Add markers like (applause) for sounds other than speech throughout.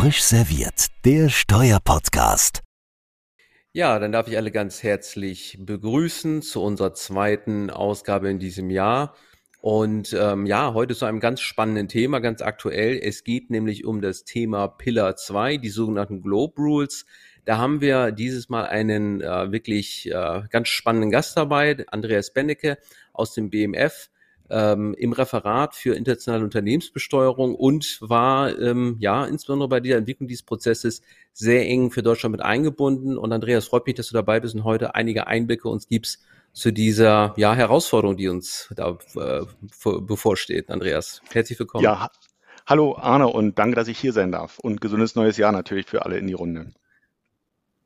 Frisch serviert, der Steuerpodcast. Ja, dann darf ich alle ganz herzlich begrüßen zu unserer zweiten Ausgabe in diesem Jahr. Und ähm, ja, heute zu einem ganz spannenden Thema, ganz aktuell. Es geht nämlich um das Thema Pillar 2, die sogenannten Globe Rules. Da haben wir dieses Mal einen äh, wirklich äh, ganz spannenden Gast dabei, Andreas Bennecke aus dem BMF ähm, im Referat für internationale Unternehmensbesteuerung und war ähm, ja insbesondere bei der Entwicklung dieses Prozesses sehr eng für Deutschland mit eingebunden. Und Andreas, freut mich, dass du dabei bist und heute einige Einblicke uns gibst zu dieser ja, Herausforderung, die uns da äh, bevorsteht. Andreas, herzlich willkommen. Ja, hallo Arne und danke, dass ich hier sein darf. Und gesundes neues Jahr natürlich für alle in die Runde.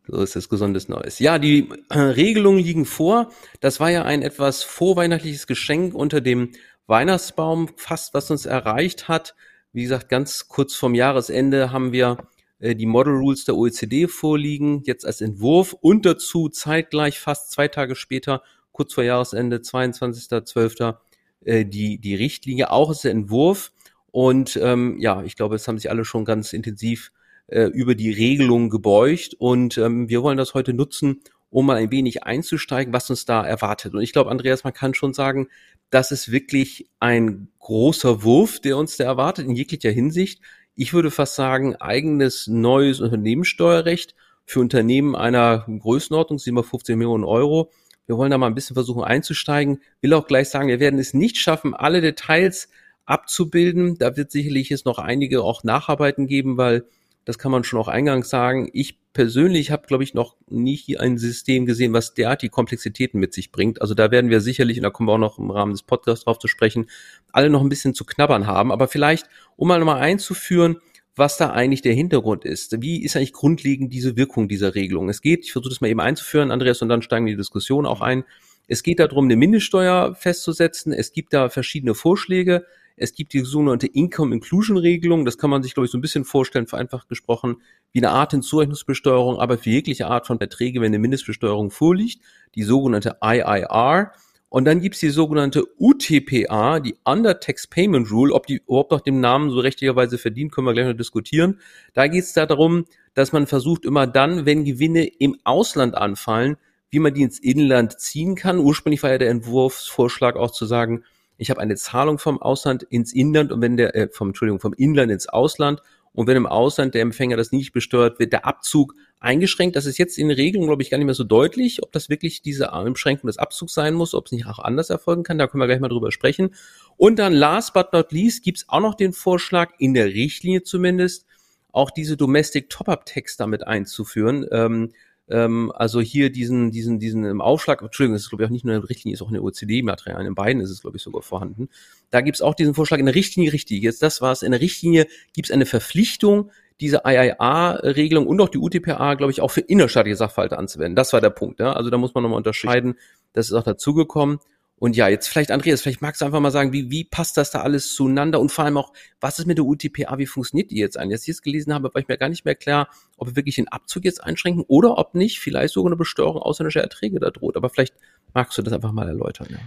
So ist es gesundes Neues. Ja, die äh, Regelungen liegen vor. Das war ja ein etwas vorweihnachtliches Geschenk unter dem Weihnachtsbaum, fast was uns erreicht hat. Wie gesagt, ganz kurz vorm Jahresende haben wir äh, die Model Rules der OECD vorliegen, jetzt als Entwurf und dazu zeitgleich fast zwei Tage später, kurz vor Jahresende, 22.12., äh, die, die Richtlinie, auch als Entwurf. Und ähm, ja, ich glaube, es haben sich alle schon ganz intensiv äh, über die Regelung gebeugt und ähm, wir wollen das heute nutzen, um mal ein wenig einzusteigen, was uns da erwartet. Und ich glaube, Andreas, man kann schon sagen, das ist wirklich ein großer Wurf, der uns da erwartet, in jeglicher Hinsicht. Ich würde fast sagen, eigenes neues Unternehmenssteuerrecht für Unternehmen einer Größenordnung, 750 Millionen Euro. Wir wollen da mal ein bisschen versuchen einzusteigen. Will auch gleich sagen, wir werden es nicht schaffen, alle Details abzubilden. Da wird sicherlich es noch einige auch Nacharbeiten geben, weil das kann man schon auch eingangs sagen. Ich persönlich habe, glaube ich, noch nie ein System gesehen, was derart die Komplexitäten mit sich bringt. Also da werden wir sicherlich, und da kommen wir auch noch im Rahmen des Podcasts drauf zu sprechen, alle noch ein bisschen zu knabbern haben. Aber vielleicht, um mal nochmal einzuführen, was da eigentlich der Hintergrund ist. Wie ist eigentlich grundlegend diese Wirkung dieser Regelung? Es geht, ich versuche das mal eben einzuführen, Andreas, und dann steigen wir die Diskussion auch ein. Es geht darum, eine Mindeststeuer festzusetzen. Es gibt da verschiedene Vorschläge. Es gibt die sogenannte Income Inclusion Regelung. Das kann man sich, glaube ich, so ein bisschen vorstellen, vereinfacht gesprochen, wie eine Art Hinzurechnungsbesteuerung, aber für jegliche Art von Verträge, wenn eine Mindestbesteuerung vorliegt, die sogenannte IIR. Und dann gibt's die sogenannte UTPA, die Under Tax Payment Rule. Ob die überhaupt noch dem Namen so rechtlicherweise verdient, können wir gleich noch diskutieren. Da geht's da darum, dass man versucht, immer dann, wenn Gewinne im Ausland anfallen, wie man die ins Inland ziehen kann. Ursprünglich war ja der Entwurfsvorschlag auch zu sagen, ich habe eine Zahlung vom Ausland ins Inland und wenn der, äh, vom, Entschuldigung, vom Inland ins Ausland und wenn im Ausland der Empfänger das nicht besteuert, wird der Abzug eingeschränkt. Das ist jetzt in Regelung, glaube ich, gar nicht mehr so deutlich, ob das wirklich diese Einschränkung des Abzugs sein muss, ob es nicht auch anders erfolgen kann. Da können wir gleich mal drüber sprechen. Und dann last but not least gibt es auch noch den Vorschlag, in der Richtlinie zumindest, auch diese Domestic Top-Up-Text damit einzuführen. Ähm, ähm, also hier diesen, diesen, diesen im Aufschlag, Entschuldigung, das ist glaube ich auch nicht nur in der Richtlinie, ist auch in der OECD-Materialien, in beiden ist es glaube ich sogar vorhanden. Da gibt es auch diesen Vorschlag in der Richtlinie richtig. Jetzt das war's. In der Richtlinie gibt es eine Verpflichtung, diese IIA-Regelung und auch die UTPA, glaube ich, auch für innerstaatliche Sachverhalte anzuwenden. Das war der Punkt. Ja? Also da muss man nochmal unterscheiden. Das ist auch dazugekommen. Und ja, jetzt vielleicht Andreas, vielleicht magst du einfach mal sagen, wie, wie passt das da alles zueinander und vor allem auch, was ist mit der UTPA, wie funktioniert die jetzt eigentlich? Als ich es gelesen habe, war ich mir gar nicht mehr klar, ob wir wirklich den Abzug jetzt einschränken oder ob nicht vielleicht sogar eine Besteuerung ausländischer Erträge da droht. Aber vielleicht magst du das einfach mal erläutern. Ja.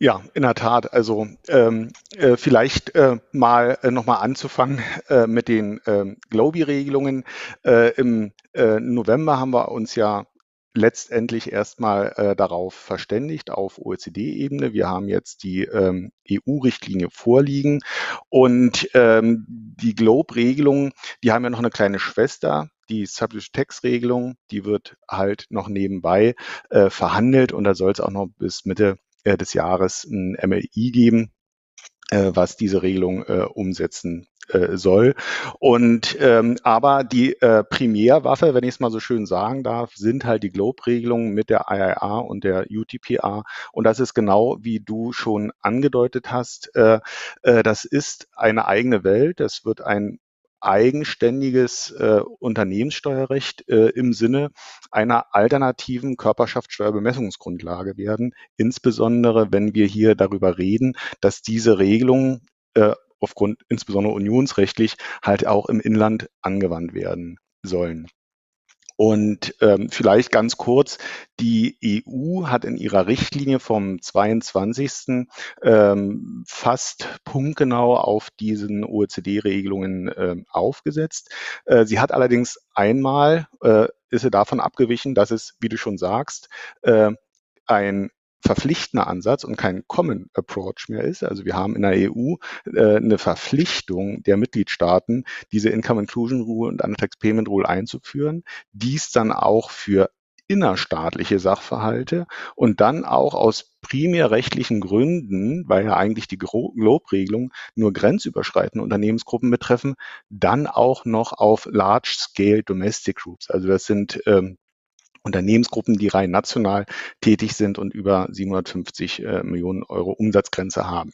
Ja, in der Tat. Also ähm, äh, vielleicht äh, mal äh, nochmal anzufangen äh, mit den äh, Globi-Regelungen. Äh, Im äh, November haben wir uns ja letztendlich erstmal äh, darauf verständigt auf OECD-Ebene. Wir haben jetzt die ähm, EU-Richtlinie vorliegen und ähm, die Globe-Regelungen, die haben ja noch eine kleine Schwester, die Subject Tax-Regelung, die wird halt noch nebenbei äh, verhandelt und da soll es auch noch bis Mitte äh, des Jahres ein MLI geben, was diese Regelung äh, umsetzen äh, soll. Und ähm, aber die äh, Primärwaffe, wenn ich es mal so schön sagen darf, sind halt die Globe-Regelungen mit der IIA und der UTPA. Und das ist genau wie du schon angedeutet hast. Äh, äh, das ist eine eigene Welt. Das wird ein eigenständiges äh, Unternehmenssteuerrecht äh, im Sinne einer alternativen Körperschaftssteuerbemessungsgrundlage werden, insbesondere wenn wir hier darüber reden, dass diese Regelungen äh, aufgrund insbesondere unionsrechtlich halt auch im Inland angewandt werden sollen. Und ähm, vielleicht ganz kurz, die EU hat in ihrer Richtlinie vom 22. Ähm, fast punktgenau auf diesen OECD-Regelungen äh, aufgesetzt. Äh, sie hat allerdings einmal, äh, ist sie davon abgewichen, dass es, wie du schon sagst, äh, ein verpflichtender Ansatz und kein Common Approach mehr ist. Also wir haben in der EU äh, eine Verpflichtung der Mitgliedstaaten, diese Income Inclusion Rule und Annex Payment Rule einzuführen, dies dann auch für innerstaatliche Sachverhalte und dann auch aus primär rechtlichen Gründen, weil ja eigentlich die Globe-Regelung nur grenzüberschreitende Unternehmensgruppen betreffen, dann auch noch auf Large-Scale Domestic Groups. Also das sind ähm, Unternehmensgruppen, die rein national tätig sind und über 750 äh, Millionen Euro Umsatzgrenze haben.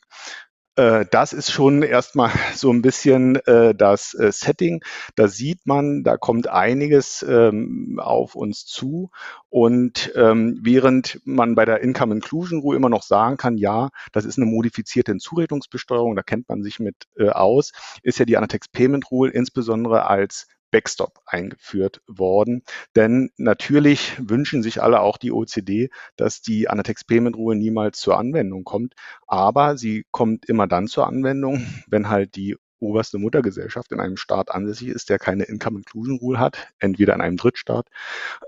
Äh, das ist schon erstmal so ein bisschen äh, das äh, Setting. Da sieht man, da kommt einiges ähm, auf uns zu. Und ähm, während man bei der Income Inclusion Rule immer noch sagen kann, ja, das ist eine modifizierte Hinzurechnungsbesteuerung, da kennt man sich mit äh, aus, ist ja die Anatex Payment Rule insbesondere als Backstop eingeführt worden. Denn natürlich wünschen sich alle, auch die OECD, dass die Anatex Payment Rule niemals zur Anwendung kommt. Aber sie kommt immer dann zur Anwendung, wenn halt die oberste Muttergesellschaft in einem Staat ansässig ist, der keine Income Inclusion Rule hat, entweder in einem Drittstaat.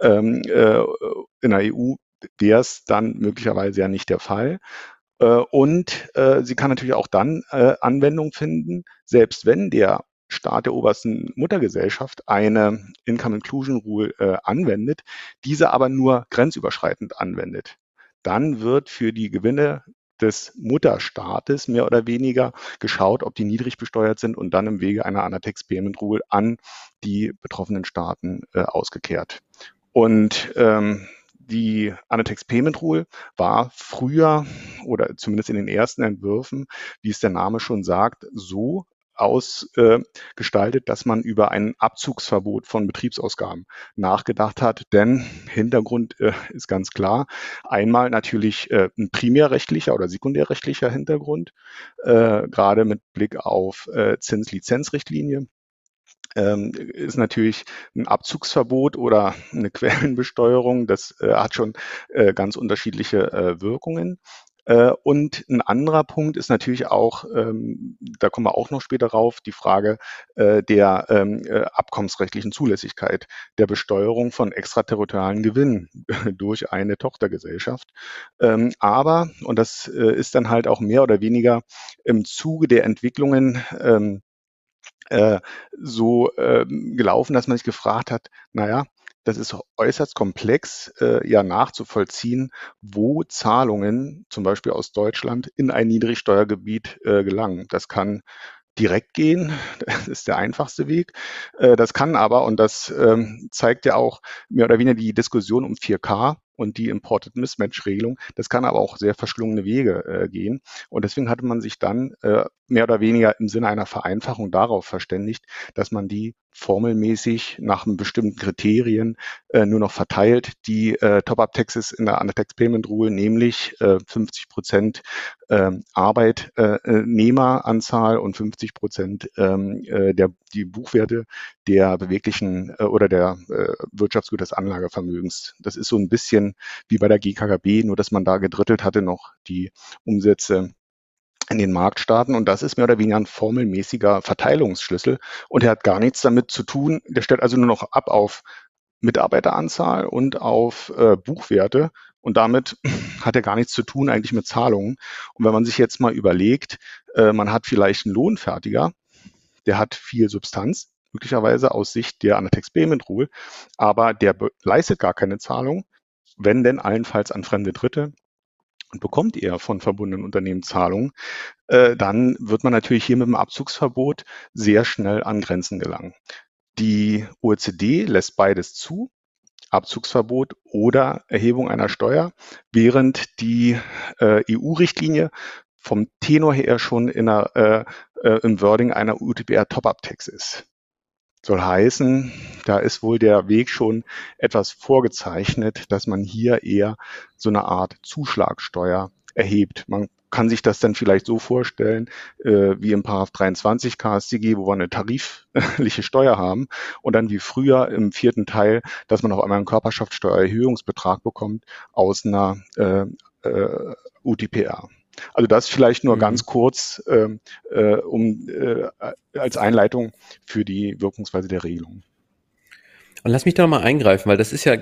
Ähm, äh, in der EU wäre es dann möglicherweise ja nicht der Fall. Äh, und äh, sie kann natürlich auch dann äh, Anwendung finden, selbst wenn der Staat der obersten Muttergesellschaft eine Income Inclusion Rule äh, anwendet, diese aber nur grenzüberschreitend anwendet, dann wird für die Gewinne des Mutterstaates mehr oder weniger geschaut, ob die niedrig besteuert sind und dann im Wege einer Anatex Payment Rule an die betroffenen Staaten äh, ausgekehrt. Und ähm, die Anatex Payment Rule war früher oder zumindest in den ersten Entwürfen, wie es der Name schon sagt, so ausgestaltet, dass man über ein Abzugsverbot von Betriebsausgaben nachgedacht hat. Denn Hintergrund äh, ist ganz klar. Einmal natürlich äh, ein primärrechtlicher oder sekundärrechtlicher Hintergrund, äh, gerade mit Blick auf äh, Zinslizenzrichtlinie ähm, ist natürlich ein Abzugsverbot oder eine (laughs) Quellenbesteuerung. Das äh, hat schon äh, ganz unterschiedliche äh, Wirkungen. Äh, und ein anderer Punkt ist natürlich auch, ähm, da kommen wir auch noch später rauf, die Frage äh, der ähm, äh, abkommensrechtlichen Zulässigkeit der Besteuerung von extraterritorialen Gewinnen (laughs) durch eine Tochtergesellschaft. Ähm, aber, und das ist dann halt auch mehr oder weniger im Zuge der Entwicklungen so gelaufen, dass man sich gefragt hat, naja, das ist äußerst komplex, äh, ja nachzuvollziehen, wo Zahlungen zum Beispiel aus Deutschland in ein Niedrigsteuergebiet äh, gelangen. Das kann direkt gehen, (laughs) das ist der einfachste Weg. Äh, das kann aber, und das ähm, zeigt ja auch mehr oder weniger die Diskussion um 4K, und die Imported Mismatch-Regelung. Das kann aber auch sehr verschlungene Wege äh, gehen. Und deswegen hatte man sich dann äh, mehr oder weniger im Sinne einer Vereinfachung darauf verständigt, dass man die formelmäßig nach bestimmten Kriterien äh, nur noch verteilt, die äh, Top-Up-Taxes in der Undertax Payment Rule, nämlich äh, 50 Prozent äh, Arbeitnehmeranzahl und 50 Prozent ähm, äh, der die Buchwerte der beweglichen äh, oder der äh, Wirtschaftsgüter des Anlagevermögens. Das ist so ein bisschen wie bei der GKKB, nur dass man da gedrittelt hatte noch die Umsätze in den Marktstaaten und das ist mehr oder weniger ein formelmäßiger Verteilungsschlüssel und er hat gar nichts damit zu tun. Der stellt also nur noch ab auf Mitarbeiteranzahl und auf äh, Buchwerte und damit (clears throat) hat er gar nichts zu tun eigentlich mit Zahlungen. Und wenn man sich jetzt mal überlegt, äh, man hat vielleicht einen Lohnfertiger, der hat viel Substanz, möglicherweise aus Sicht der Anatex Payment Rule, aber der leistet gar keine Zahlung, wenn denn allenfalls an fremde Dritte und bekommt er von verbundenen Unternehmen Zahlungen, äh, dann wird man natürlich hier mit dem Abzugsverbot sehr schnell an Grenzen gelangen. Die OECD lässt beides zu, Abzugsverbot oder Erhebung einer Steuer, während die äh, EU-Richtlinie vom Tenor her schon in einer, äh, äh, im Wording einer UTBR Top-Up-Tax ist. Soll heißen, da ist wohl der Weg schon etwas vorgezeichnet, dass man hier eher so eine Art Zuschlagsteuer erhebt. Man kann sich das dann vielleicht so vorstellen, äh, wie im Paragraph 23 KStG, wo wir eine tarifliche Steuer haben und dann wie früher im vierten Teil, dass man auf einmal einen Körperschaftssteuererhöhungsbetrag bekommt aus einer äh, äh, UTPR. Also das vielleicht nur mhm. ganz kurz ähm, äh, um, äh, als Einleitung für die Wirkungsweise der Regelung. Und lass mich da mal eingreifen, weil das ist ja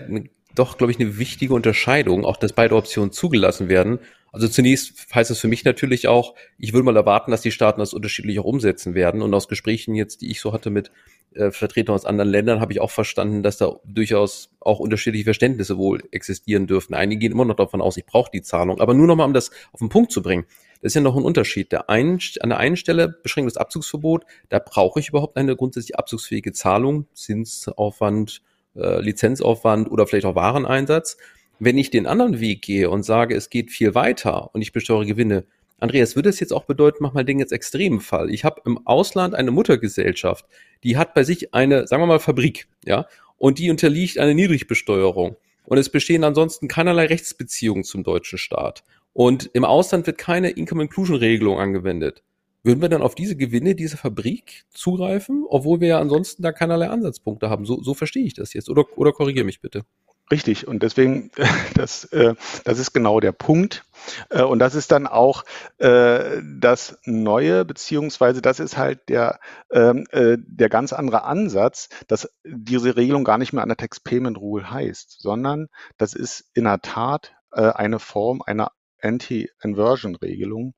doch, glaube ich, eine wichtige Unterscheidung, auch dass beide Optionen zugelassen werden. Also zunächst heißt es für mich natürlich auch, ich würde mal erwarten, dass die Staaten das unterschiedlich auch umsetzen werden. Und aus Gesprächen jetzt, die ich so hatte mit äh, Vertretern aus anderen Ländern, habe ich auch verstanden, dass da durchaus auch unterschiedliche Verständnisse wohl existieren dürften. Einige gehen immer noch davon aus, ich brauche die Zahlung. Aber nur nochmal, um das auf den Punkt zu bringen. Das ist ja noch ein Unterschied. Der einen, an der einen Stelle beschränktes Abzugsverbot, da brauche ich überhaupt eine grundsätzlich abzugsfähige Zahlung, Zinsaufwand, äh, Lizenzaufwand oder vielleicht auch Wareneinsatz. Wenn ich den anderen Weg gehe und sage, es geht viel weiter und ich besteuere Gewinne, Andreas, würde es jetzt auch bedeuten, mach mal den jetzt extremen Fall. Ich habe im Ausland eine Muttergesellschaft, die hat bei sich eine, sagen wir mal, Fabrik, ja, und die unterliegt einer Niedrigbesteuerung. Und es bestehen ansonsten keinerlei Rechtsbeziehungen zum deutschen Staat. Und im Ausland wird keine Income Inclusion Regelung angewendet. Würden wir dann auf diese Gewinne dieser Fabrik zugreifen, obwohl wir ja ansonsten da keinerlei Ansatzpunkte haben? So, so verstehe ich das jetzt. Oder, oder korrigiere mich bitte. Richtig, und deswegen, (laughs) das, äh, das ist genau der Punkt. Äh, und das ist dann auch äh, das Neue, beziehungsweise das ist halt der, ähm, der ganz andere Ansatz, dass diese Regelung gar nicht mehr an der Tax Payment Rule heißt, sondern das ist in der Tat eine Form einer Anti-Inversion-Regelung,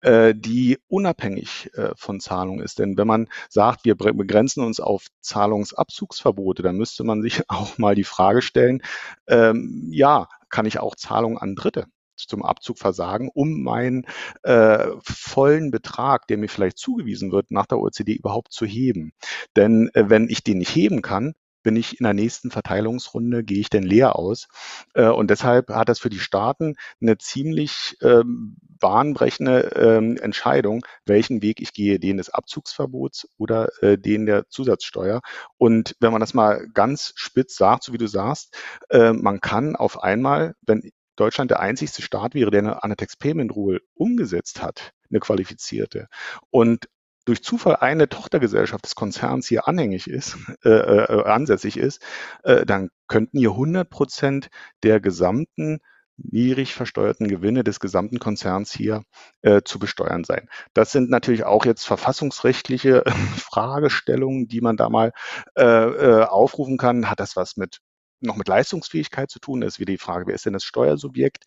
äh, die unabhängig äh, von Zahlung ist. Denn wenn man sagt, wir begrenzen uns auf Zahlungsabzugsverbote, dann müsste man sich (laughs) auch mal die Frage stellen, ähm, ja, kann ich auch Zahlungen an Dritte zum Abzug versagen, um meinen äh, vollen Betrag, der mir vielleicht zugewiesen wird, nach der OECD überhaupt zu heben. Denn äh, wenn ich den nicht heben kann, bin ich in der nächsten Verteilungsrunde, gehe ich denn leer aus. Äh, und deshalb hat das für die Staaten eine ziemlich ähm, bahnbrechende ähm, Entscheidung, welchen Weg ich gehe, den des Abzugsverbots oder äh, den der Zusatzsteuer. Und wenn man das mal ganz spitz sagt, so wie du sagst, äh, man kann auf einmal, wenn Deutschland der einzigste Staat wäre, der eine Annex Payment Rule umgesetzt hat, eine qualifizierte, und durch Zufall eine Tochtergesellschaft des Konzerns hier anhängig ist, (laughs) äh, äh, ansässig ist, äh, dann könnten hier 100 Prozent der gesamten niedrig versteuerten Gewinne des gesamten Konzerns hier äh, zu besteuern sein. Das sind natürlich auch jetzt verfassungsrechtliche (laughs) Fragestellungen, die man da mal äh, äh, aufrufen kann. Hat das was mit noch mit Leistungsfähigkeit zu tun. Das ist wieder die Frage, wer ist denn das Steuersubjekt?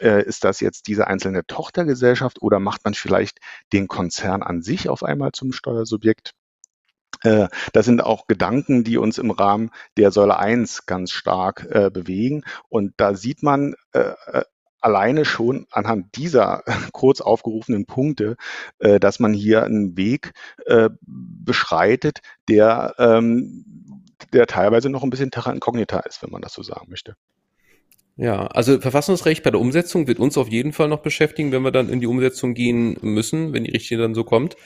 Äh, ist das jetzt diese einzelne Tochtergesellschaft oder macht man vielleicht den Konzern an sich auf einmal zum Steuersubjekt? Äh, das sind auch Gedanken, die uns im Rahmen der Säule 1 ganz stark äh, bewegen. Und da sieht man äh, äh alleine schon anhand dieser (laughs) kurz aufgerufenen Punkte, äh, dass man hier einen Weg äh, beschreitet, der ähm, der teilweise noch ein bisschen terra incognita ist, wenn man das so sagen möchte. Ja, also Verfassungsrecht bei der Umsetzung wird uns auf jeden Fall noch beschäftigen, wenn wir dann in die Umsetzung gehen müssen, wenn die Richtlinie dann so kommt.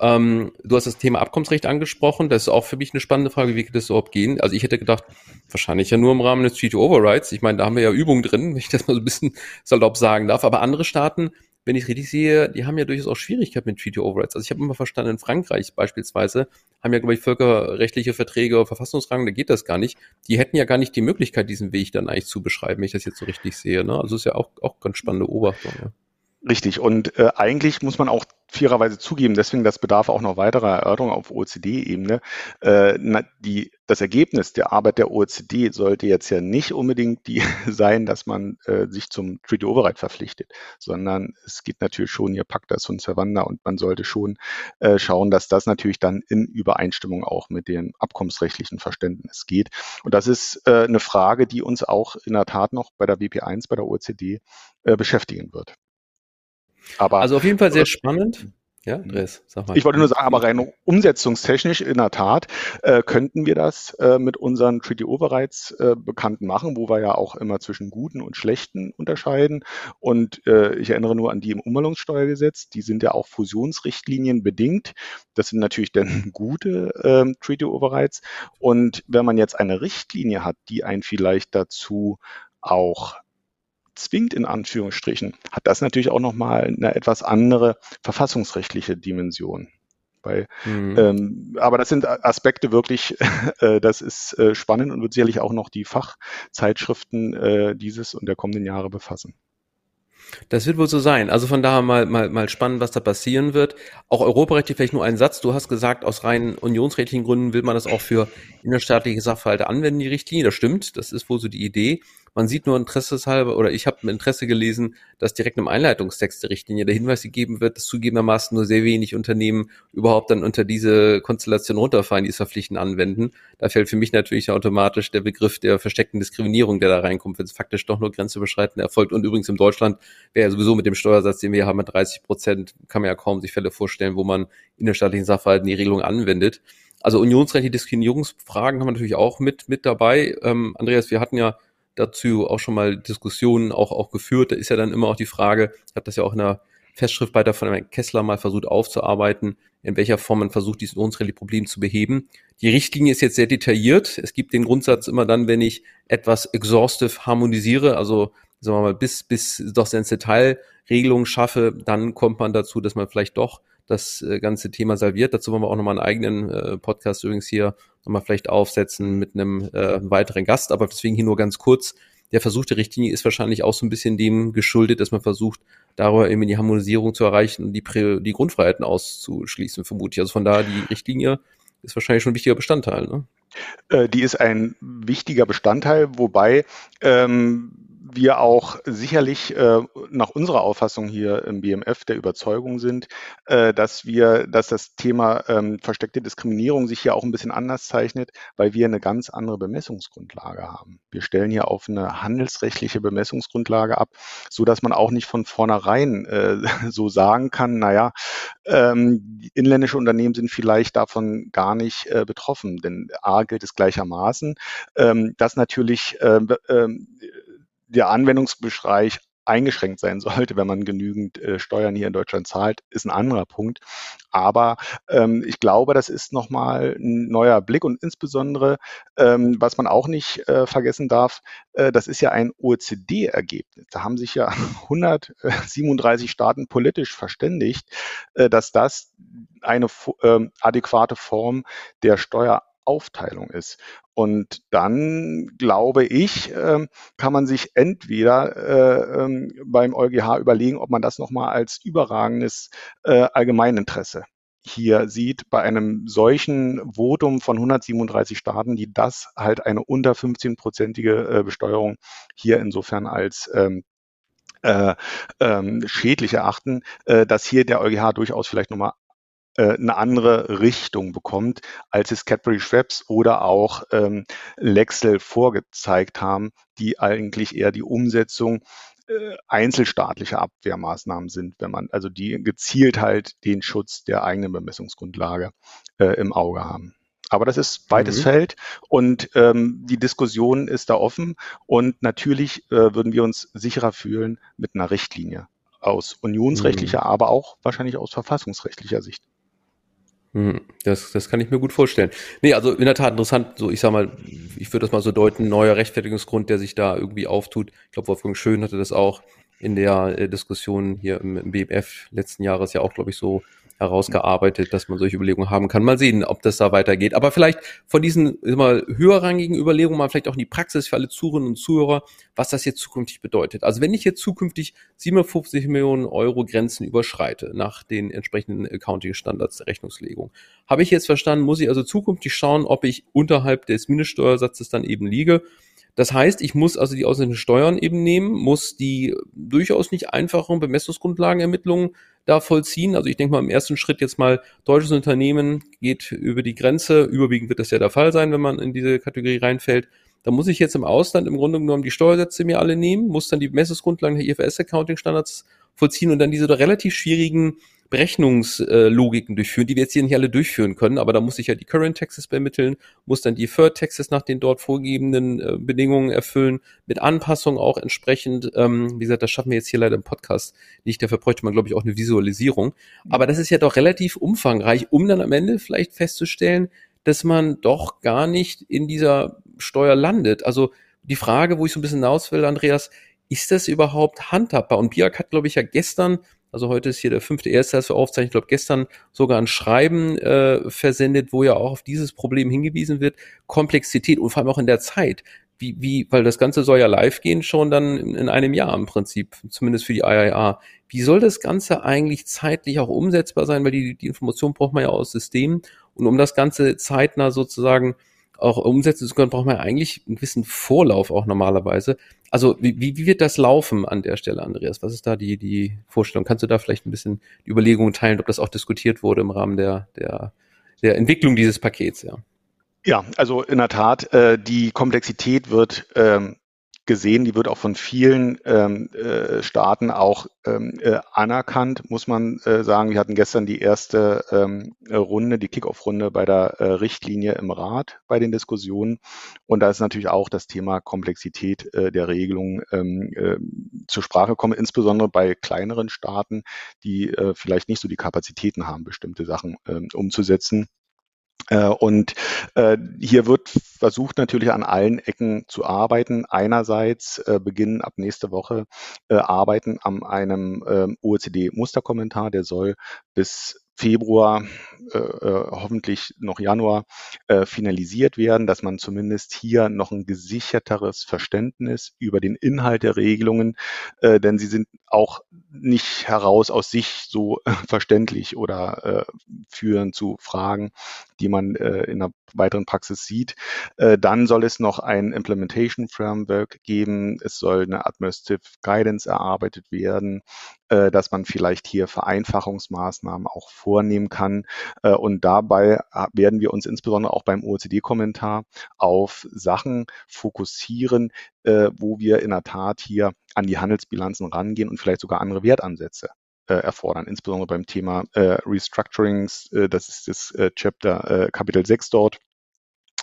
Ähm, du hast das Thema Abkommensrecht angesprochen. Das ist auch für mich eine spannende Frage, wie wird das überhaupt gehen? Also ich hätte gedacht, wahrscheinlich ja nur im Rahmen des Treaty Overrides. Ich meine, da haben wir ja Übungen drin, (laughs) wenn ich das mal so ein bisschen salopp sagen darf. Aber andere Staaten wenn ich richtig sehe, die haben ja durchaus auch Schwierigkeiten mit Treaty Overrides. Also ich habe immer verstanden, in Frankreich beispielsweise haben ja, glaube ich, völkerrechtliche Verträge, Verfassungsrang, da geht das gar nicht. Die hätten ja gar nicht die Möglichkeit, diesen Weg dann eigentlich zu beschreiben, wenn ich das jetzt so richtig sehe. Ne? Also ist ja auch, auch ganz spannende Beobachtung. Ja. Richtig. Und äh, eigentlich muss man auch fairerweise zugeben, deswegen das bedarf auch noch weiterer Erörterung auf OECD-Ebene. Äh, die, das Ergebnis der Arbeit der OECD sollte jetzt ja nicht unbedingt die (laughs) sein, dass man äh, sich zum Treaty Override verpflichtet, sondern es geht natürlich schon hier Pacta sunt servanda und man sollte schon äh, schauen, dass das natürlich dann in Übereinstimmung auch mit dem abkommensrechtlichen Verständnis geht. Und das ist äh, eine Frage, die uns auch in der Tat noch bei der WP1, bei der OECD äh, beschäftigen wird. Aber, also auf jeden Fall sehr spannend. Ja, Andres, sag mal. Ich wollte nur sagen, aber rein umsetzungstechnisch in der Tat äh, könnten wir das äh, mit unseren Treaty Overrides äh, Bekannten machen, wo wir ja auch immer zwischen guten und schlechten unterscheiden. Und äh, ich erinnere nur an die im Umwandlungssteuergesetz, die sind ja auch Fusionsrichtlinien bedingt. Das sind natürlich dann (laughs) gute äh, Treaty Overrides. Und wenn man jetzt eine Richtlinie hat, die einen vielleicht dazu auch zwingt in Anführungsstrichen, hat das natürlich auch nochmal eine etwas andere verfassungsrechtliche Dimension. Weil, mhm. ähm, aber das sind Aspekte wirklich, (laughs) äh, das ist äh, spannend und wird sicherlich auch noch die Fachzeitschriften äh, dieses und der kommenden Jahre befassen. Das wird wohl so sein. Also von daher mal, mal, mal spannend, was da passieren wird. Auch europarechtlich vielleicht nur ein Satz. Du hast gesagt, aus rein unionsrechtlichen Gründen will man das auch für innerstaatliche Sachverhalte anwenden, die Richtlinie. Das stimmt. Das ist wohl so die Idee. Man sieht nur interesseshalber, oder ich habe Interesse gelesen, dass direkt im Einleitungstext der Richtlinie der Hinweis gegeben wird, dass zugegebenermaßen nur sehr wenig Unternehmen überhaupt dann unter diese Konstellation runterfallen, die es verpflichtend anwenden. Da fällt für mich natürlich automatisch der Begriff der versteckten Diskriminierung, der da reinkommt, wenn es faktisch doch nur grenzüberschreitend erfolgt. Und übrigens in Deutschland wäre ja sowieso mit dem Steuersatz, den wir haben, mit 30 Prozent, kann man ja kaum sich Fälle vorstellen, wo man innerstaatlichen Sachverhalten die Regelung anwendet. Also unionsrechtliche Diskriminierungsfragen haben wir natürlich auch mit, mit dabei. Ähm, Andreas, wir hatten ja dazu auch schon mal Diskussionen auch, auch geführt. Da ist ja dann immer auch die Frage, ich habe das ja auch in der Festschrift weiter von Herrn Kessler mal versucht aufzuarbeiten, in welcher Form man versucht, dieses unsere Problem zu beheben. Die Richtlinie ist jetzt sehr detailliert. Es gibt den Grundsatz immer dann, wenn ich etwas exhaustive harmonisiere, also sagen wir mal, bis, bis doch ins Detail Regelungen schaffe, dann kommt man dazu, dass man vielleicht doch das äh, ganze Thema salviert. Dazu wollen wir auch nochmal einen eigenen äh, Podcast übrigens hier nochmal vielleicht aufsetzen mit einem äh, weiteren Gast, aber deswegen hier nur ganz kurz. Der Versuch der Richtlinie ist wahrscheinlich auch so ein bisschen dem geschuldet, dass man versucht, darüber eben die Harmonisierung zu erreichen und die, Prä die Grundfreiheiten auszuschließen, vermute ich. Also von daher, die Richtlinie ist wahrscheinlich schon ein wichtiger Bestandteil. Ne? Äh, die ist ein wichtiger Bestandteil, wobei ähm, wir auch sicherlich äh, nach unserer Auffassung hier im BMF der Überzeugung sind, äh, dass wir, dass das Thema ähm, versteckte Diskriminierung sich hier auch ein bisschen anders zeichnet, weil wir eine ganz andere Bemessungsgrundlage haben. Wir stellen hier auf eine handelsrechtliche Bemessungsgrundlage ab, so dass man auch nicht von vornherein äh, (laughs) so sagen kann, naja, ähm, inländische Unternehmen sind vielleicht davon gar nicht äh, betroffen, denn A gilt es gleichermaßen, ähm, dass natürlich äh, äh, der Anwendungsbereich eingeschränkt sein sollte, wenn man genügend äh, Steuern hier in Deutschland zahlt, ist ein anderer Punkt. Aber ähm, ich glaube, das ist nochmal ein neuer Blick und insbesondere, ähm, was man auch nicht äh, vergessen darf, äh, das ist ja ein OECD-Ergebnis. Da haben sich ja (laughs) 137 Staaten politisch verständigt, äh, dass das eine ähm, adäquate Form der Steuer Aufteilung ist. Und dann, glaube ich, ähm, kann man sich entweder äh, ähm, beim EuGH überlegen, ob man das nochmal als überragendes äh, Allgemeininteresse hier sieht, bei einem solchen Votum von 137 Staaten, die das halt eine unter 15-prozentige äh, Besteuerung hier insofern als ähm, äh, ähm, schädlich erachten, äh, dass hier der EuGH durchaus vielleicht nochmal eine andere Richtung bekommt, als es Cadbury Schweppes oder auch ähm, Lexel vorgezeigt haben, die eigentlich eher die Umsetzung äh, einzelstaatlicher Abwehrmaßnahmen sind, wenn man also die gezielt halt den Schutz der eigenen Bemessungsgrundlage äh, im Auge haben. Aber das ist weites mhm. Feld und ähm, die Diskussion ist da offen und natürlich äh, würden wir uns sicherer fühlen mit einer Richtlinie aus unionsrechtlicher, mhm. aber auch wahrscheinlich aus verfassungsrechtlicher Sicht. Hm, das, das kann ich mir gut vorstellen. Nee, also in der Tat interessant, so ich sag mal, ich würde das mal so deuten, neuer Rechtfertigungsgrund, der sich da irgendwie auftut. Ich glaube, Wolfgang Schön hatte das auch in der äh, Diskussion hier im, im BMF letzten Jahres ja auch, glaube ich, so herausgearbeitet, dass man solche Überlegungen haben kann. Mal sehen, ob das da weitergeht. Aber vielleicht von diesen mal höherrangigen Überlegungen mal vielleicht auch in die Praxis für alle Zuhörerinnen und Zuhörer, was das jetzt zukünftig bedeutet. Also wenn ich jetzt zukünftig 57 Millionen Euro Grenzen überschreite nach den entsprechenden Accounting-Standards der Rechnungslegung, habe ich jetzt verstanden, muss ich also zukünftig schauen, ob ich unterhalb des Mindeststeuersatzes dann eben liege. Das heißt, ich muss also die ausländischen Steuern eben nehmen, muss die durchaus nicht einfachen Bemessungsgrundlagenermittlungen da vollziehen. Also ich denke mal im ersten Schritt jetzt mal, deutsches Unternehmen geht über die Grenze, überwiegend wird das ja der Fall sein, wenn man in diese Kategorie reinfällt. Da muss ich jetzt im Ausland im Grunde genommen die Steuersätze mir alle nehmen, muss dann die Messungsgrundlagen der IFRS-Accounting-Standards vollziehen und dann diese relativ schwierigen Berechnungslogiken durchführen, die wir jetzt hier nicht alle durchführen können, aber da muss ich ja die Current Taxes bemitteln, muss dann die Deferred Taxes nach den dort vorgegebenen äh, Bedingungen erfüllen, mit Anpassung auch entsprechend. Ähm, wie gesagt, das schaffen wir jetzt hier leider im Podcast nicht, dafür bräuchte man, glaube ich, auch eine Visualisierung. Aber das ist ja doch relativ umfangreich, um dann am Ende vielleicht festzustellen, dass man doch gar nicht in dieser Steuer landet. Also die Frage, wo ich so ein bisschen hinaus will, Andreas, ist das überhaupt handhabbar? Und Biak hat, glaube ich, ja gestern, also heute ist hier der fünfte erste, das wir aufzeichnen, ich glaube gestern sogar ein Schreiben äh, versendet, wo ja auch auf dieses Problem hingewiesen wird, Komplexität und vor allem auch in der Zeit. Wie, wie, weil das Ganze soll ja live gehen schon dann in, in einem Jahr im Prinzip, zumindest für die IIA. Wie soll das Ganze eigentlich zeitlich auch umsetzbar sein? Weil die, die Information braucht man ja aus Systemen. Und um das Ganze zeitnah sozusagen auch umsetzen zu können, braucht man eigentlich einen gewissen Vorlauf auch normalerweise. Also wie, wie wird das laufen an der Stelle, Andreas? Was ist da die, die Vorstellung? Kannst du da vielleicht ein bisschen die Überlegungen teilen, ob das auch diskutiert wurde im Rahmen der, der, der Entwicklung dieses Pakets, ja? Ja, also in der Tat, äh, die Komplexität wird ähm, gesehen, die wird auch von vielen ähm, äh, Staaten auch ähm, äh, anerkannt, muss man äh, sagen. Wir hatten gestern die erste ähm, Runde, die Kickoff-Runde bei der äh, Richtlinie im Rat bei den Diskussionen. Und da ist natürlich auch das Thema Komplexität äh, der Regelung ähm, äh, zur Sprache gekommen, insbesondere bei kleineren Staaten, die äh, vielleicht nicht so die Kapazitäten haben, bestimmte Sachen äh, umzusetzen. Äh, und äh, hier wird versucht natürlich an allen Ecken zu arbeiten. Einerseits äh, beginnen ab nächste Woche äh, Arbeiten an einem ähm, OECD-Musterkommentar, der soll bis Februar, äh, äh, hoffentlich noch Januar äh, finalisiert werden, dass man zumindest hier noch ein gesicherteres Verständnis über den Inhalt der Regelungen, äh, denn sie sind auch nicht heraus aus sich so (laughs) verständlich oder äh, führen zu Fragen, die man äh, in der weiteren Praxis sieht. Dann soll es noch ein Implementation Framework geben. Es soll eine Administrative Guidance erarbeitet werden, dass man vielleicht hier Vereinfachungsmaßnahmen auch vornehmen kann. Äh, und dabei werden wir uns insbesondere auch beim OECD-Kommentar auf Sachen fokussieren, wo wir in der Tat hier an die Handelsbilanzen rangehen und vielleicht sogar andere Wertansätze erfordern, insbesondere beim Thema äh, Restructurings, äh, das ist das äh, Chapter äh, Kapitel 6 dort.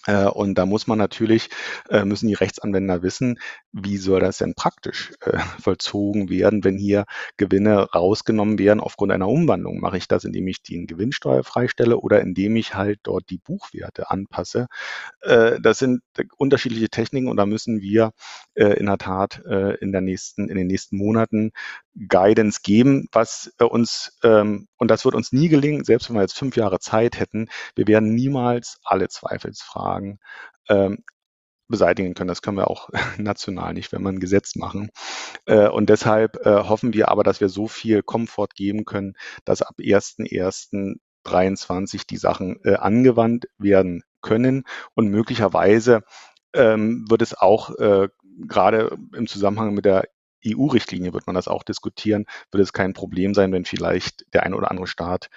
Äh, und da muss man natürlich, äh, müssen die Rechtsanwender wissen, wie soll das denn praktisch äh, (laughs) vollzogen werden, wenn hier Gewinne rausgenommen werden aufgrund einer Umwandlung. Mache ich das, indem ich die Gewinnsteuer freistelle oder indem ich halt dort die Buchwerte anpasse? Das sind unterschiedliche Techniken und da müssen wir in der Tat in, der nächsten, in den nächsten Monaten Guidance geben, was uns, ähm, und das wird uns nie gelingen, selbst wenn wir jetzt fünf Jahre Zeit hätten, wir werden niemals alle Zweifelsfragen ähm, beseitigen können. Das können wir auch (laughs) national nicht, wenn wir ein Gesetz machen. Äh, und deshalb äh, hoffen wir aber, dass wir so viel Komfort geben können, dass ab 1.1.23 die Sachen äh, angewandt werden können und möglicherweise ähm, wird es auch gerade im Zusammenhang mit der EU-Richtlinie wird man das auch diskutieren, wird es kein Problem sein, wenn vielleicht der eine oder andere Staat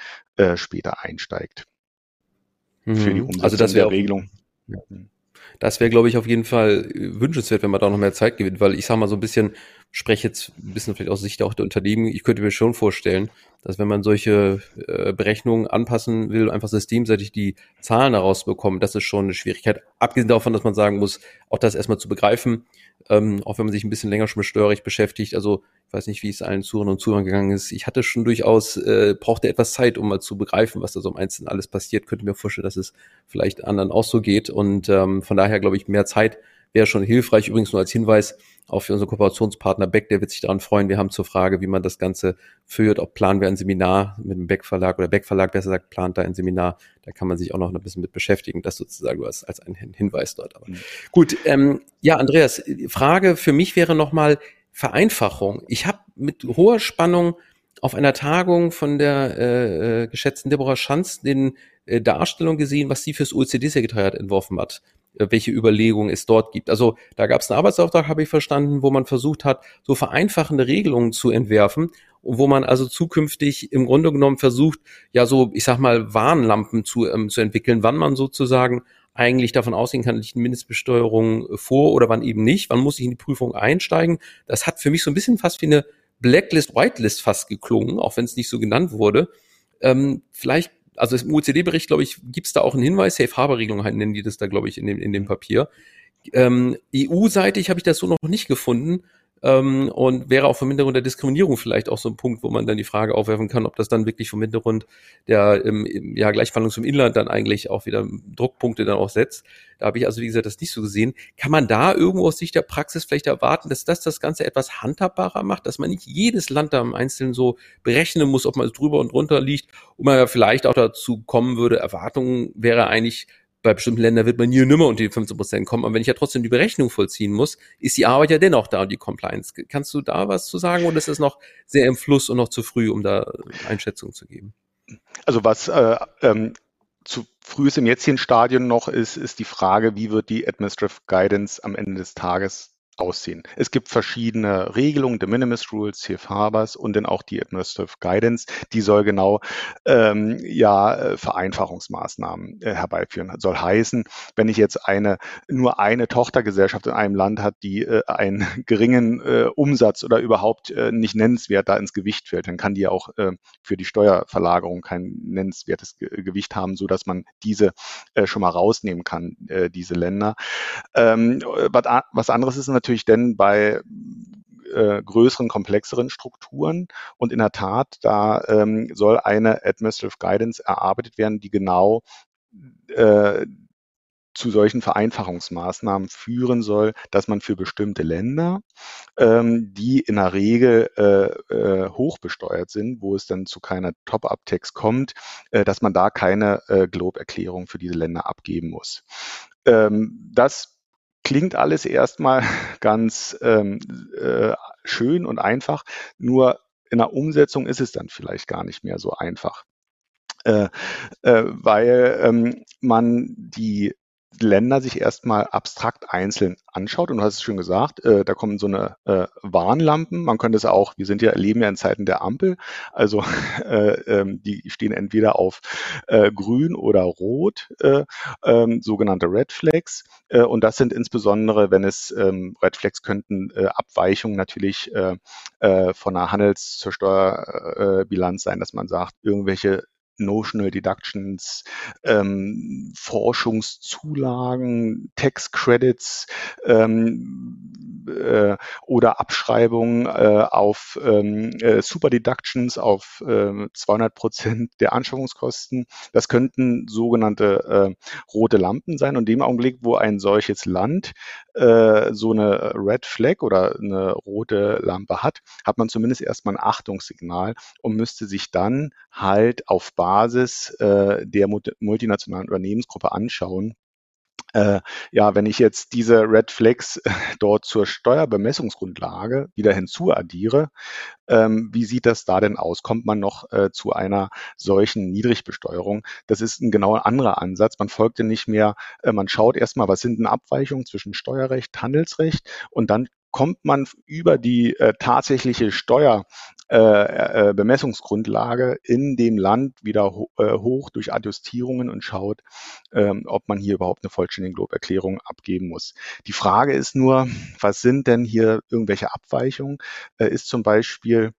später einsteigt mhm. für die Umsetzung also das der Regelung. Das wäre, glaube ich, auf jeden Fall äh, wünschenswert, wenn man da noch mehr Zeit gewinnt, weil ich sage mal so ein bisschen, spreche jetzt ein bisschen vielleicht aus Sicht auch der Unternehmen, ich könnte mir schon vorstellen, dass wenn man solche äh, Berechnungen anpassen will, einfach systemseitig die Zahlen herausbekommen, das ist schon eine Schwierigkeit. Abgesehen davon, dass man sagen muss, auch das erstmal zu begreifen, ähm, auch wenn man sich ein bisschen länger schon mit Steuerrecht beschäftigt. Also ich weiß nicht, wie es allen Zuhörern und Zuhörern gegangen ist. Ich hatte schon durchaus, äh, brauchte etwas Zeit, um mal zu begreifen, was da so im Einzelnen alles passiert. Könnte mir vorstellen, dass es vielleicht anderen auch so geht. Und ähm, von daher glaube ich, mehr Zeit wäre schon hilfreich. Übrigens nur als Hinweis, auch für unseren Kooperationspartner Beck, der wird sich daran freuen. Wir haben zur Frage, wie man das Ganze führt, ob planen wir ein Seminar mit dem Beck Verlag oder Beck Verlag besser gesagt, plant da ein Seminar. Da kann man sich auch noch ein bisschen mit beschäftigen. Das sozusagen als, als ein Hinweis dort. Aber mhm. gut, ähm, ja, Andreas, Frage für mich wäre nochmal Vereinfachung. Ich habe mit hoher Spannung auf einer Tagung von der äh, äh geschätzten Deborah Schanz den äh, Darstellung gesehen, was sie fürs OECD-Sekretariat entworfen hat. Äh, welche Überlegungen es dort gibt. Also da gab es einen Arbeitsauftrag, habe ich verstanden, wo man versucht hat, so vereinfachende Regelungen zu entwerfen und wo man also zukünftig im Grunde genommen versucht, ja so, ich sag mal, Warnlampen zu, ähm, zu entwickeln, wann man sozusagen eigentlich davon ausgehen kann, liegt eine Mindestbesteuerung vor oder wann eben nicht, wann muss ich in die Prüfung einsteigen. Das hat für mich so ein bisschen fast wie eine Blacklist, Whitelist fast geklungen, auch wenn es nicht so genannt wurde. Ähm, vielleicht also im OECD-Bericht, glaube ich, gibt es da auch einen Hinweis, Safe Harbor-Regelung halt nennen die das da, glaube ich, in dem, in dem Papier. Ähm, EU-seitig habe ich das so noch nicht gefunden. Ähm, und wäre auch vom Hintergrund der Diskriminierung vielleicht auch so ein Punkt, wo man dann die Frage aufwerfen kann, ob das dann wirklich vom Hintergrund der ähm, ja, Gleichverhandlung zum Inland dann eigentlich auch wieder Druckpunkte dann auch setzt. Da habe ich also, wie gesagt, das nicht so gesehen. Kann man da irgendwo aus Sicht der Praxis vielleicht erwarten, dass das das Ganze etwas handhabbarer macht, dass man nicht jedes Land da im Einzelnen so berechnen muss, ob man drüber und drunter liegt und man ja vielleicht auch dazu kommen würde, Erwartungen wäre eigentlich bei bestimmten Ländern wird man nie nimmer unter die 15 Prozent kommen. Aber wenn ich ja trotzdem die Berechnung vollziehen muss, ist die Arbeit ja dennoch da und die Compliance. Kannst du da was zu sagen oder ist es noch sehr im Fluss und noch zu früh, um da Einschätzungen zu geben? Also was äh, ähm, zu früh ist im jetzigen Stadion noch ist, ist die Frage, wie wird die Administrative Guidance am Ende des Tages aussehen. Es gibt verschiedene Regelungen, De Minimis Rules, Safe Harbors und dann auch die Administrative Guidance, die soll genau ähm, ja äh, Vereinfachungsmaßnahmen äh, herbeiführen. Soll heißen, wenn ich jetzt eine nur eine Tochtergesellschaft in einem Land hat, die äh, einen (laughs) geringen äh, Umsatz oder überhaupt äh, nicht nennenswert da ins Gewicht fällt, dann kann die auch äh, für die Steuerverlagerung kein nennenswertes Ge Gewicht haben, so dass man diese schon mal rausnehmen kann, diese Länder. Ähm, was anderes ist natürlich natürlich denn bei äh, größeren, komplexeren Strukturen. Und in der Tat, da ähm, soll eine Administrative Guidance erarbeitet werden, die genau äh, zu solchen Vereinfachungsmaßnahmen führen soll, dass man für bestimmte Länder, ähm, die in der Regel äh, äh, hoch besteuert sind, wo es dann zu keiner Top-Up-Tax kommt, äh, dass man da keine äh, Globe-Erklärung für diese Länder abgeben muss. Ähm, das klingt alles erstmal (laughs) ganz ähm, äh, schön und einfach, nur in der Umsetzung ist es dann vielleicht gar nicht mehr so einfach. Äh, äh, weil ähm, man die Länder sich erstmal abstrakt einzeln anschaut. Und du hast es schon gesagt, äh, da kommen so eine äh, Warnlampen. Man könnte es auch, wir sind ja, leben ja in Zeiten der Ampel. Also (laughs) äh, ähm, die stehen entweder auf äh, grün oder rot, äh, ähm, sogenannte Red Flags. Äh, und das sind insbesondere, wenn es ähm, Red Flags könnten Abweichungen natürlich von einer Handels- zur Steuerbilanz sein, dass man sagt, irgendwelche Notional Deductions, ähm, Forschungszulagen, Tax Credits ähm, äh, oder Abschreibungen äh, auf ähm, äh, Super Deductions auf äh, 200 Prozent der Anschaffungskosten. Das könnten sogenannte äh, rote Lampen sein. Und dem Augenblick, wo ein solches Land äh, so eine Red Flag oder eine rote Lampe hat, hat man zumindest erstmal ein Achtungssignal und müsste sich dann halt auf Basis äh, der multinationalen Unternehmensgruppe anschauen, äh, ja, wenn ich jetzt diese Red Flags (laughs) dort zur Steuerbemessungsgrundlage wieder hinzuaddiere, ähm, wie sieht das da denn aus? Kommt man noch äh, zu einer solchen Niedrigbesteuerung? Das ist ein genau anderer Ansatz. Man folgte nicht mehr, äh, man schaut erstmal, was sind denn Abweichungen zwischen Steuerrecht, Handelsrecht und dann kommt man über die äh, tatsächliche Steuerbemessungsgrundlage äh, äh, in dem Land wieder ho äh, hoch durch Adjustierungen und schaut, ähm, ob man hier überhaupt eine vollständige Globerklärung abgeben muss. Die Frage ist nur, was sind denn hier irgendwelche Abweichungen? Äh, ist zum Beispiel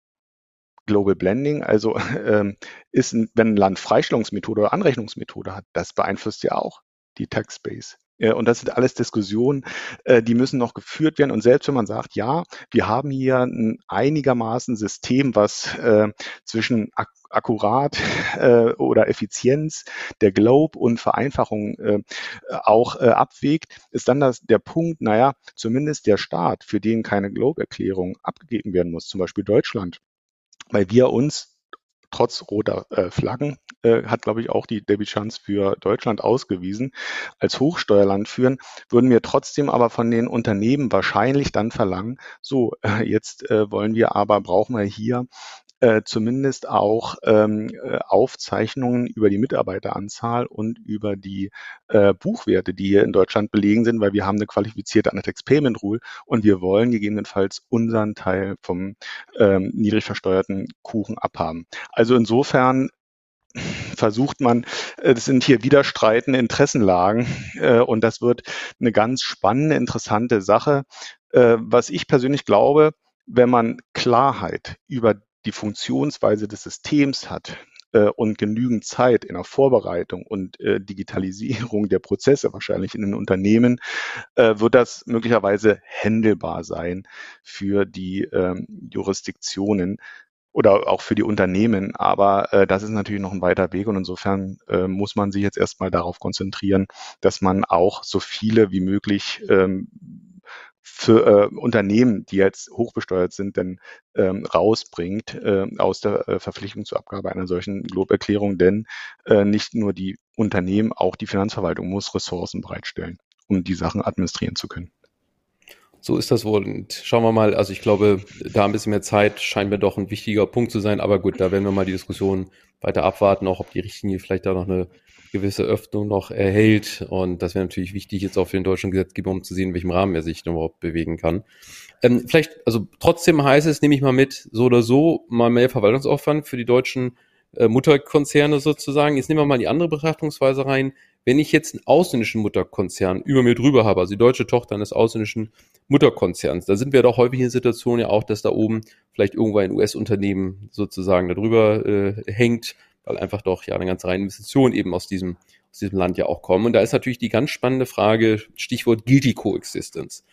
Global Blending, also (laughs) ähm, ist, wenn ein Land Freistellungsmethode oder Anrechnungsmethode hat, das beeinflusst ja auch die Tax Base. Und das sind alles Diskussionen, äh, die müssen noch geführt werden. Und selbst wenn man sagt, ja, wir haben hier ein einigermaßen System, was äh, zwischen ak akkurat (laughs) äh, oder Effizienz der Globe und Vereinfachung äh, auch äh, abwägt, ist dann das, der Punkt, naja, zumindest der Staat, für den keine Globe-Erklärung abgegeben werden muss, zum Beispiel Deutschland, weil wir uns trotz roter äh, Flaggen äh, hat, glaube ich, auch die Debbie Chance für Deutschland ausgewiesen, als Hochsteuerland führen, würden wir trotzdem aber von den Unternehmen wahrscheinlich dann verlangen, so, äh, jetzt äh, wollen wir aber, brauchen wir hier äh, zumindest auch ähm, äh, Aufzeichnungen über die Mitarbeiteranzahl und über die äh, Buchwerte, die hier in Deutschland belegen sind, weil wir haben eine qualifizierte Annex Payment Rule und wir wollen gegebenenfalls unseren Teil vom ähm, niedrig versteuerten Kuchen abhaben. Also insofern versucht man, es äh, sind hier widerstreitende Interessenlagen äh, und das wird eine ganz spannende, interessante Sache. Äh, was ich persönlich glaube, wenn man Klarheit über die Funktionsweise des Systems hat und genügend Zeit in der Vorbereitung und äh, Digitalisierung der Prozesse wahrscheinlich in den Unternehmen, äh, wird das möglicherweise händelbar sein für die ähm, Jurisdiktionen oder auch für die Unternehmen. Aber äh, das ist natürlich noch ein weiter Weg und insofern äh, muss man sich jetzt erstmal darauf konzentrieren, dass man auch so viele wie möglich ähm, für äh, Unternehmen, die jetzt hochbesteuert sind, denn ähm, rausbringt äh, aus der äh, Verpflichtung zur Abgabe einer solchen Globerklärung. Denn äh, nicht nur die Unternehmen, auch die Finanzverwaltung muss Ressourcen bereitstellen, um die Sachen administrieren zu können. So ist das wohl. Und schauen wir mal, also ich glaube, da ein bisschen mehr Zeit scheint mir doch ein wichtiger Punkt zu sein. Aber gut, da werden wir mal die Diskussion weiter abwarten, auch ob die Richtlinie vielleicht da noch eine gewisse Öffnung noch erhält. Und das wäre natürlich wichtig jetzt auch für den deutschen Gesetzgeber, um zu sehen, in welchem Rahmen er sich überhaupt bewegen kann. Ähm, vielleicht, also trotzdem heißt es, nehme ich mal mit, so oder so, mal mehr Verwaltungsaufwand für die deutschen äh, Mutterkonzerne sozusagen. Jetzt nehmen wir mal die andere Betrachtungsweise rein. Wenn ich jetzt einen ausländischen Mutterkonzern über mir drüber habe, also die deutsche Tochter eines ausländischen Mutterkonzerns, da sind wir doch häufig in der Situation ja auch, dass da oben vielleicht irgendwo ein US-Unternehmen sozusagen darüber äh, hängt, weil einfach doch ja eine ganze Reihe Investitionen eben aus diesem, aus diesem Land ja auch kommen. Und da ist natürlich die ganz spannende Frage, Stichwort Guilty Coexistence.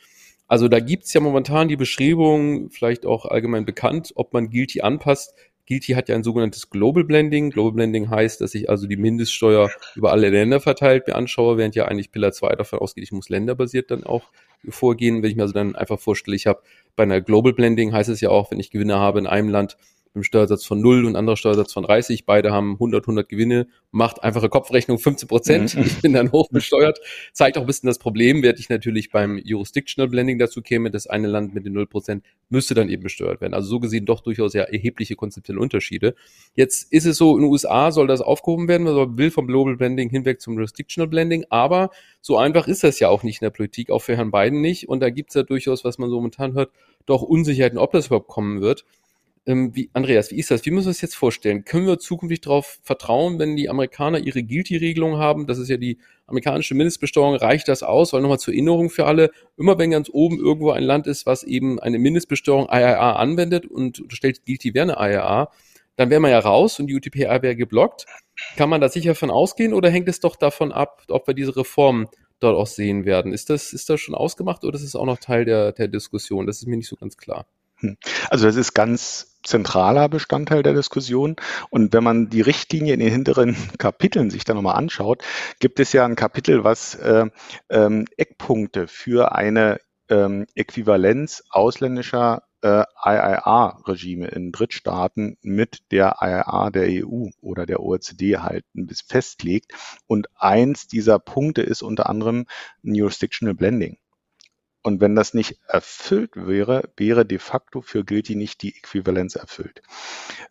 Also da gibt's ja momentan die Beschreibung, vielleicht auch allgemein bekannt, ob man Guilty anpasst, Guilty hat ja ein sogenanntes Global Blending. Global Blending heißt, dass ich also die Mindeststeuer über alle Länder verteilt mir anschaue, während ja eigentlich Pillar 2 davon ausgeht, ich muss länderbasiert dann auch vorgehen. Wenn ich mir also dann einfach vorstelle, ich habe bei einer Global Blending heißt es ja auch, wenn ich Gewinne habe in einem Land, einem Steuersatz von 0 und anderer Steuersatz von 30. Beide haben 100, 100 Gewinne, macht einfache Kopfrechnung 15 Prozent. Mhm. Ich bin dann hoch besteuert. Zeigt auch ein bisschen das Problem, werde ich natürlich beim Jurisdictional Blending dazu käme, das eine Land mit den 0 Prozent müsste dann eben besteuert werden. Also so gesehen doch durchaus ja erhebliche konzeptionelle Unterschiede. Jetzt ist es so, in den USA soll das aufgehoben werden, man will vom Global Blending hinweg zum Jurisdictional Blending, aber so einfach ist das ja auch nicht in der Politik, auch für Herrn Biden nicht. Und da gibt es ja durchaus, was man so momentan hört, doch Unsicherheiten, ob das überhaupt kommen wird. Ähm, wie, Andreas, wie ist das? Wie müssen wir uns jetzt vorstellen? Können wir zukünftig darauf vertrauen, wenn die Amerikaner ihre Guilty-Regelung haben? Das ist ja die amerikanische Mindestbesteuerung. Reicht das aus? Weil nochmal zur Erinnerung für alle, immer wenn ganz oben irgendwo ein Land ist, was eben eine Mindestbesteuerung IRA anwendet und stellt Guilty wäre eine IRA, dann wäre man ja raus und die UTPA wäre geblockt. Kann man da sicher von ausgehen oder hängt es doch davon ab, ob wir diese Reform dort auch sehen werden? Ist das, ist das schon ausgemacht oder ist es auch noch Teil der, der Diskussion? Das ist mir nicht so ganz klar. Hm. Also das ist ganz zentraler Bestandteil der Diskussion. Und wenn man die Richtlinie in den hinteren (laughs) Kapiteln sich dann nochmal anschaut, gibt es ja ein Kapitel, was äh, ähm, Eckpunkte für eine ähm, Äquivalenz ausländischer äh, IIA-Regime in Drittstaaten mit der IIA der EU oder der OECD halt bis festlegt. Und eins dieser Punkte ist unter anderem Jurisdictional Blending. Und wenn das nicht erfüllt wäre, wäre de facto für Guilty nicht die Äquivalenz erfüllt.